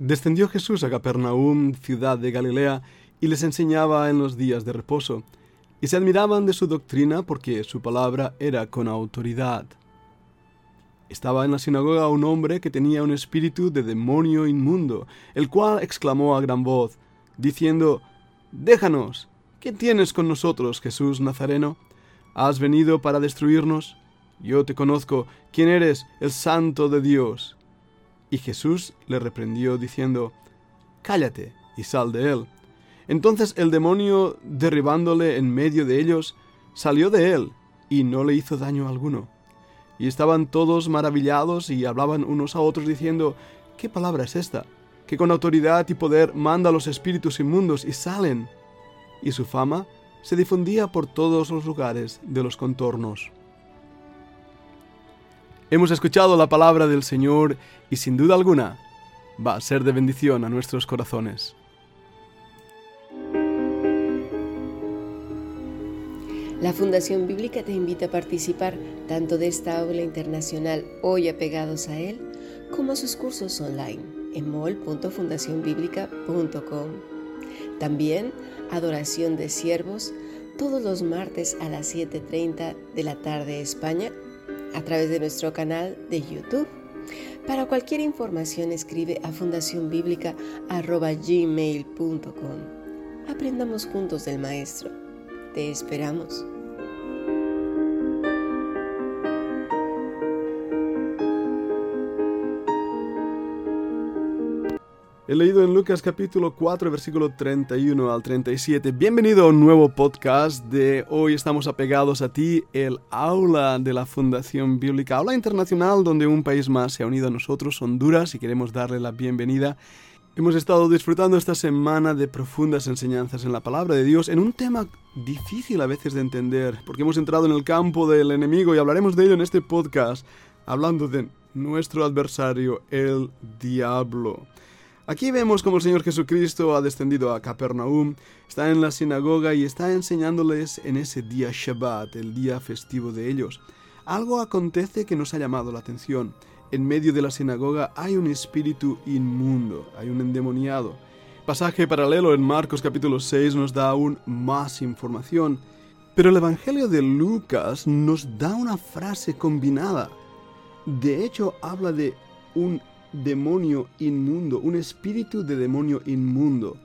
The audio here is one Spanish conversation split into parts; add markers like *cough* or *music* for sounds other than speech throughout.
Descendió Jesús a Capernaum, ciudad de Galilea, y les enseñaba en los días de reposo, y se admiraban de su doctrina porque su palabra era con autoridad. Estaba en la sinagoga un hombre que tenía un espíritu de demonio inmundo, el cual exclamó a gran voz, diciendo, Déjanos, ¿qué tienes con nosotros, Jesús Nazareno? ¿Has venido para destruirnos? Yo te conozco, quién eres, el santo de Dios. Y Jesús le reprendió diciendo, Cállate y sal de él. Entonces el demonio, derribándole en medio de ellos, salió de él y no le hizo daño alguno. Y estaban todos maravillados y hablaban unos a otros diciendo, ¿qué palabra es esta? Que con autoridad y poder manda a los espíritus inmundos y salen. Y su fama se difundía por todos los lugares de los contornos. Hemos escuchado la palabra del Señor y sin duda alguna va a ser de bendición a nuestros corazones. La Fundación Bíblica te invita a participar tanto de esta aula internacional hoy apegados a él, como a sus cursos online en mol.fundacionbiblica.com. También Adoración de Siervos todos los martes a las 7.30 de la tarde España a través de nuestro canal de YouTube. Para cualquier información escribe a fundacionbiblica.gmail.com. Aprendamos juntos del Maestro. Te esperamos. He leído en Lucas capítulo 4, versículo 31 al 37. Bienvenido a un nuevo podcast de Hoy estamos apegados a ti, el aula de la Fundación Bíblica, aula internacional donde un país más se ha unido a nosotros, Honduras, y queremos darle la bienvenida. Hemos estado disfrutando esta semana de profundas enseñanzas en la palabra de Dios en un tema difícil a veces de entender, porque hemos entrado en el campo del enemigo y hablaremos de ello en este podcast, hablando de nuestro adversario, el diablo. Aquí vemos cómo el Señor Jesucristo ha descendido a Capernaum, está en la sinagoga y está enseñándoles en ese día Shabbat, el día festivo de ellos. Algo acontece que nos ha llamado la atención en medio de la sinagoga hay un espíritu inmundo, hay un endemoniado. Pasaje paralelo en Marcos capítulo 6 nos da aún más información, pero el Evangelio de Lucas nos da una frase combinada. De hecho, habla de un demonio inmundo, un espíritu de demonio inmundo.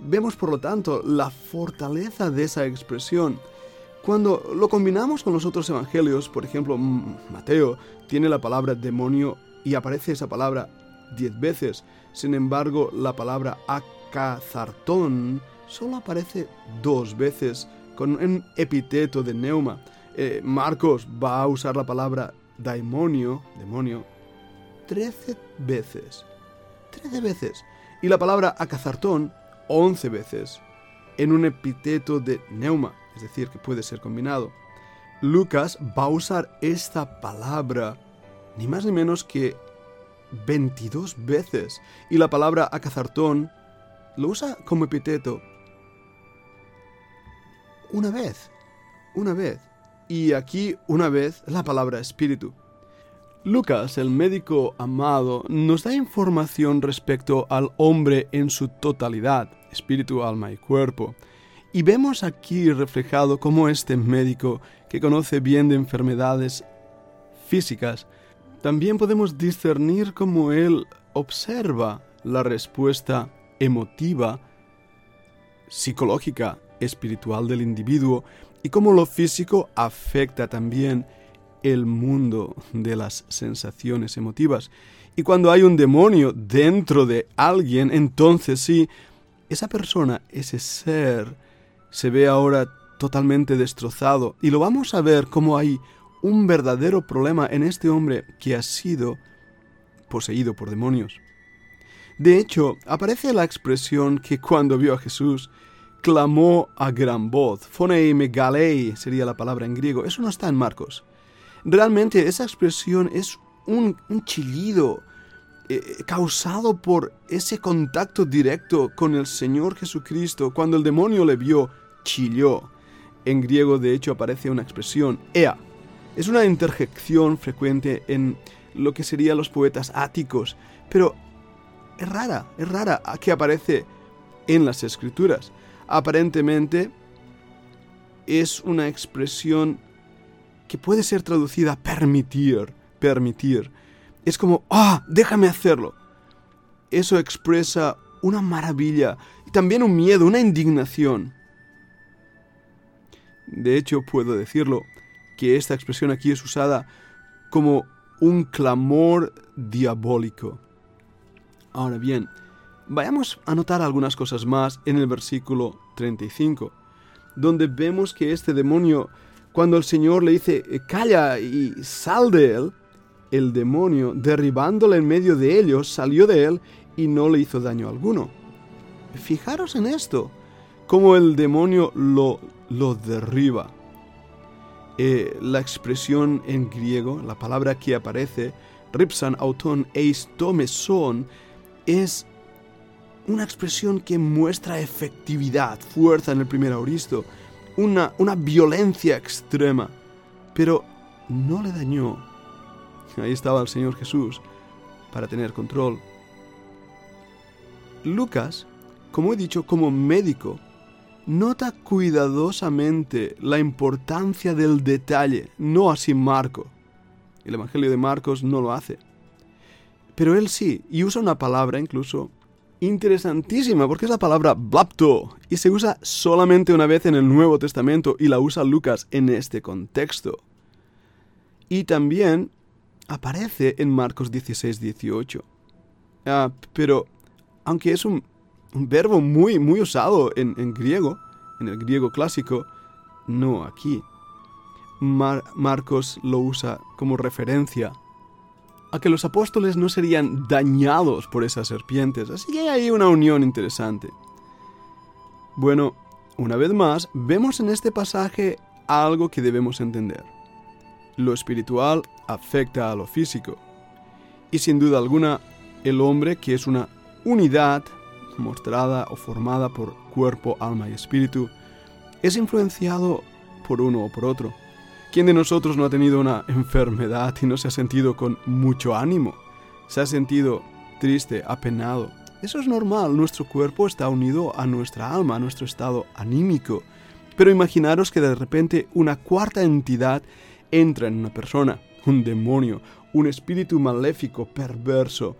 Vemos por lo tanto la fortaleza de esa expresión. Cuando lo combinamos con los otros evangelios, por ejemplo, Mateo tiene la palabra demonio y aparece esa palabra diez veces. Sin embargo, la palabra acazartón solo aparece dos veces con un epíteto de neuma. Eh, Marcos va a usar la palabra daimonio, demonio, trece veces. Trece veces. Y la palabra acazartón, once veces. En un epíteto de neuma es decir, que puede ser combinado. Lucas va a usar esta palabra ni más ni menos que 22 veces y la palabra acazartón lo usa como epíteto una vez, una vez. Y aquí una vez la palabra espíritu. Lucas, el médico amado, nos da información respecto al hombre en su totalidad, espíritu, alma y cuerpo. Y vemos aquí reflejado cómo este médico, que conoce bien de enfermedades físicas, también podemos discernir cómo él observa la respuesta emotiva, psicológica, espiritual del individuo y cómo lo físico afecta también el mundo de las sensaciones emotivas. Y cuando hay un demonio dentro de alguien, entonces sí, esa persona, ese ser, se ve ahora totalmente destrozado y lo vamos a ver como hay un verdadero problema en este hombre que ha sido poseído por demonios. De hecho, aparece la expresión que cuando vio a Jesús, clamó a gran voz. Phonei megalei sería la palabra en griego. Eso no está en Marcos. Realmente esa expresión es un, chillido eh, causado por ese contacto directo con el Señor Jesucristo cuando el demonio le vio chilló. En griego, de hecho, aparece una expresión, ea. Es una interjección frecuente en lo que serían los poetas áticos, pero es rara, es rara que aparece en las escrituras. Aparentemente es una expresión que puede ser traducida permitir, permitir. Es como, ah, déjame hacerlo. Eso expresa una maravilla y también un miedo, una indignación. De hecho, puedo decirlo, que esta expresión aquí es usada como un clamor diabólico. Ahora bien, vayamos a notar algunas cosas más en el versículo 35, donde vemos que este demonio, cuando el Señor le dice, calla y sal de él, el demonio, derribándole en medio de ellos, salió de él y no le hizo daño alguno. Fijaros en esto, cómo el demonio lo, lo derriba. Eh, la expresión en griego, la palabra que aparece, ripsan auton eis tomeson, es una expresión que muestra efectividad, fuerza en el primer auristo, una, una violencia extrema, pero no le dañó. Ahí estaba el Señor Jesús para tener control. Lucas, como he dicho, como médico, nota cuidadosamente la importancia del detalle, no así Marco. El Evangelio de Marcos no lo hace. Pero él sí, y usa una palabra incluso interesantísima, porque es la palabra blapto, y se usa solamente una vez en el Nuevo Testamento, y la usa Lucas en este contexto. Y también aparece en Marcos 16, 18. Ah, pero, aunque es un, verbo muy, muy usado en, griego, en el griego clásico, no aquí. Marcos lo usa como referencia a que los apóstoles no serían dañados por esas serpientes, así que hay ahí una unión interesante. Bueno, una vez más, vemos en este pasaje algo que debemos entender. Lo espiritual afecta a lo físico. Y sin duda alguna, el hombre, que es una unidad mostrada o formada por cuerpo, alma y espíritu, es influenciado por uno o por otro. ¿Quién de nosotros no ha tenido una enfermedad y no se ha sentido con mucho ánimo? Se ha sentido triste, apenado. Eso es normal, nuestro cuerpo está unido a nuestra alma, a nuestro estado anímico. Pero imaginaros que de repente una cuarta entidad entra en una persona, un demonio, un espíritu maléfico, perverso.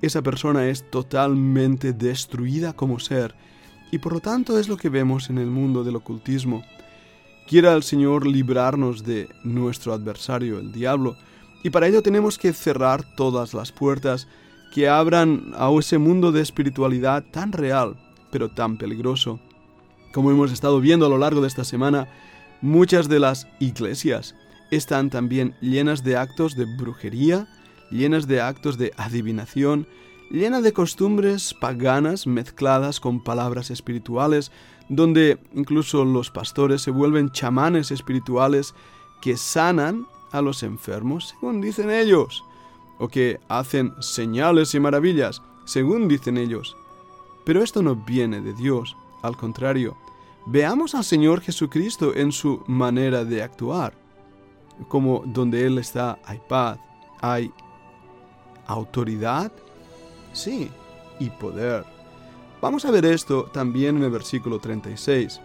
Esa persona es totalmente destruida como ser, y por lo tanto es lo que vemos en el mundo del ocultismo. Quiera el Señor librarnos de nuestro adversario, el diablo, y para ello tenemos que cerrar todas las puertas que abran a ese mundo de espiritualidad tan real, pero tan peligroso. Como hemos estado viendo a lo largo de esta semana, muchas de las iglesias están también llenas de actos de brujería, llenas de actos de adivinación, llenas de costumbres paganas mezcladas con palabras espirituales, donde incluso los pastores se vuelven chamanes espirituales que sanan a los enfermos, según dicen ellos, o que hacen señales y maravillas, según dicen ellos. Pero esto no viene de Dios, al contrario, veamos al Señor Jesucristo en su manera de actuar. Como donde Él está hay paz, hay autoridad, sí, y poder. Vamos a ver esto también en el versículo 36.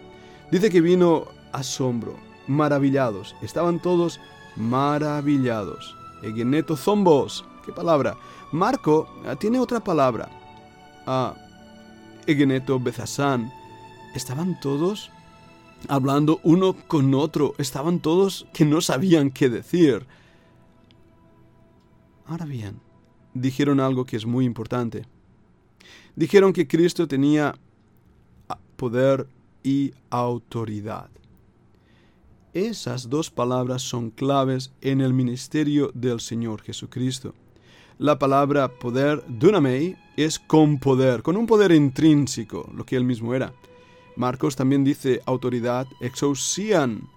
Dice que vino asombro, maravillados. Estaban todos maravillados. Egeneto zombos. ¿Qué palabra? Marco ah, tiene otra palabra. Ah, Egeneto bezasán. Estaban todos hablando uno con otro. Estaban todos que no sabían qué decir. Ahora bien, dijeron algo que es muy importante dijeron que Cristo tenía poder y autoridad. Esas dos palabras son claves en el ministerio del Señor Jesucristo. La palabra poder, dunamei, es con poder, con un poder intrínseco, lo que él mismo era. Marcos también dice autoridad, exousian,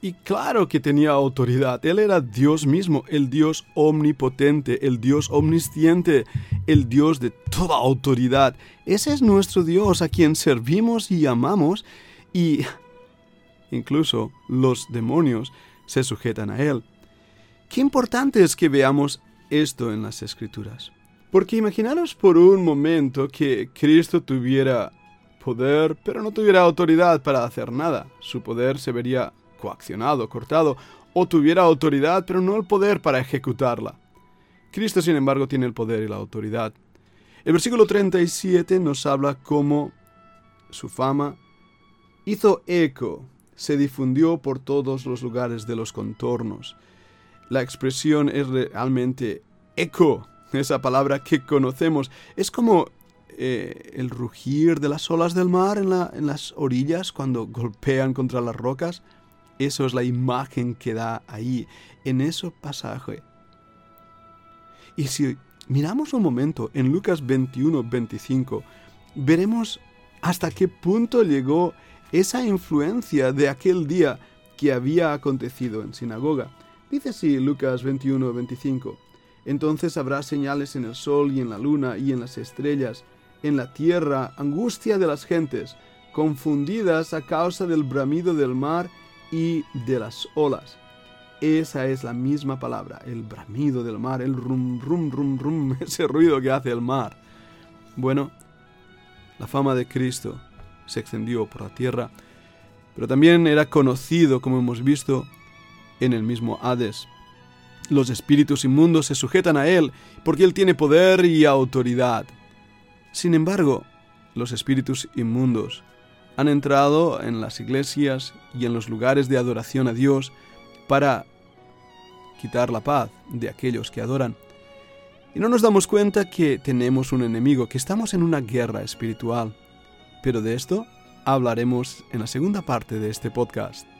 y claro que tenía autoridad. Él era Dios mismo, el Dios omnipotente, el Dios omnisciente, el Dios de toda autoridad. Ese es nuestro Dios a quien servimos y amamos y incluso los demonios se sujetan a Él. Qué importante es que veamos esto en las Escrituras. Porque imaginaros por un momento que Cristo tuviera poder, pero no tuviera autoridad para hacer nada. Su poder se vería coaccionado, cortado, o tuviera autoridad, pero no el poder para ejecutarla. Cristo, sin embargo, tiene el poder y la autoridad. El versículo 37 nos habla cómo su fama hizo eco, se difundió por todos los lugares de los contornos. La expresión es realmente eco, esa palabra que conocemos. Es como eh, el rugir de las olas del mar en, en las orillas cuando golpean contra las rocas. Eso es la imagen que da ahí, en ese pasaje. Y si miramos un momento en Lucas 21, 25, veremos hasta qué punto llegó esa influencia de aquel día que había acontecido en sinagoga. Dice así Lucas 21, 25. Entonces habrá señales en el sol y en la luna y en las estrellas, en la tierra, angustia de las gentes, confundidas a causa del bramido del mar y de las olas. Esa es la misma palabra, el bramido del mar, el rum, rum, rum, rum, *laughs* ese ruido que hace el mar. Bueno, la fama de Cristo se extendió por la tierra, pero también era conocido, como hemos visto, en el mismo Hades. Los espíritus inmundos se sujetan a él porque él tiene poder y autoridad. Sin embargo, los espíritus inmundos han entrado en las iglesias y en los lugares de adoración a Dios para quitar la paz de aquellos que adoran. Y no nos damos cuenta que tenemos un enemigo, que estamos en una guerra espiritual. Pero de esto hablaremos en la segunda parte de este podcast.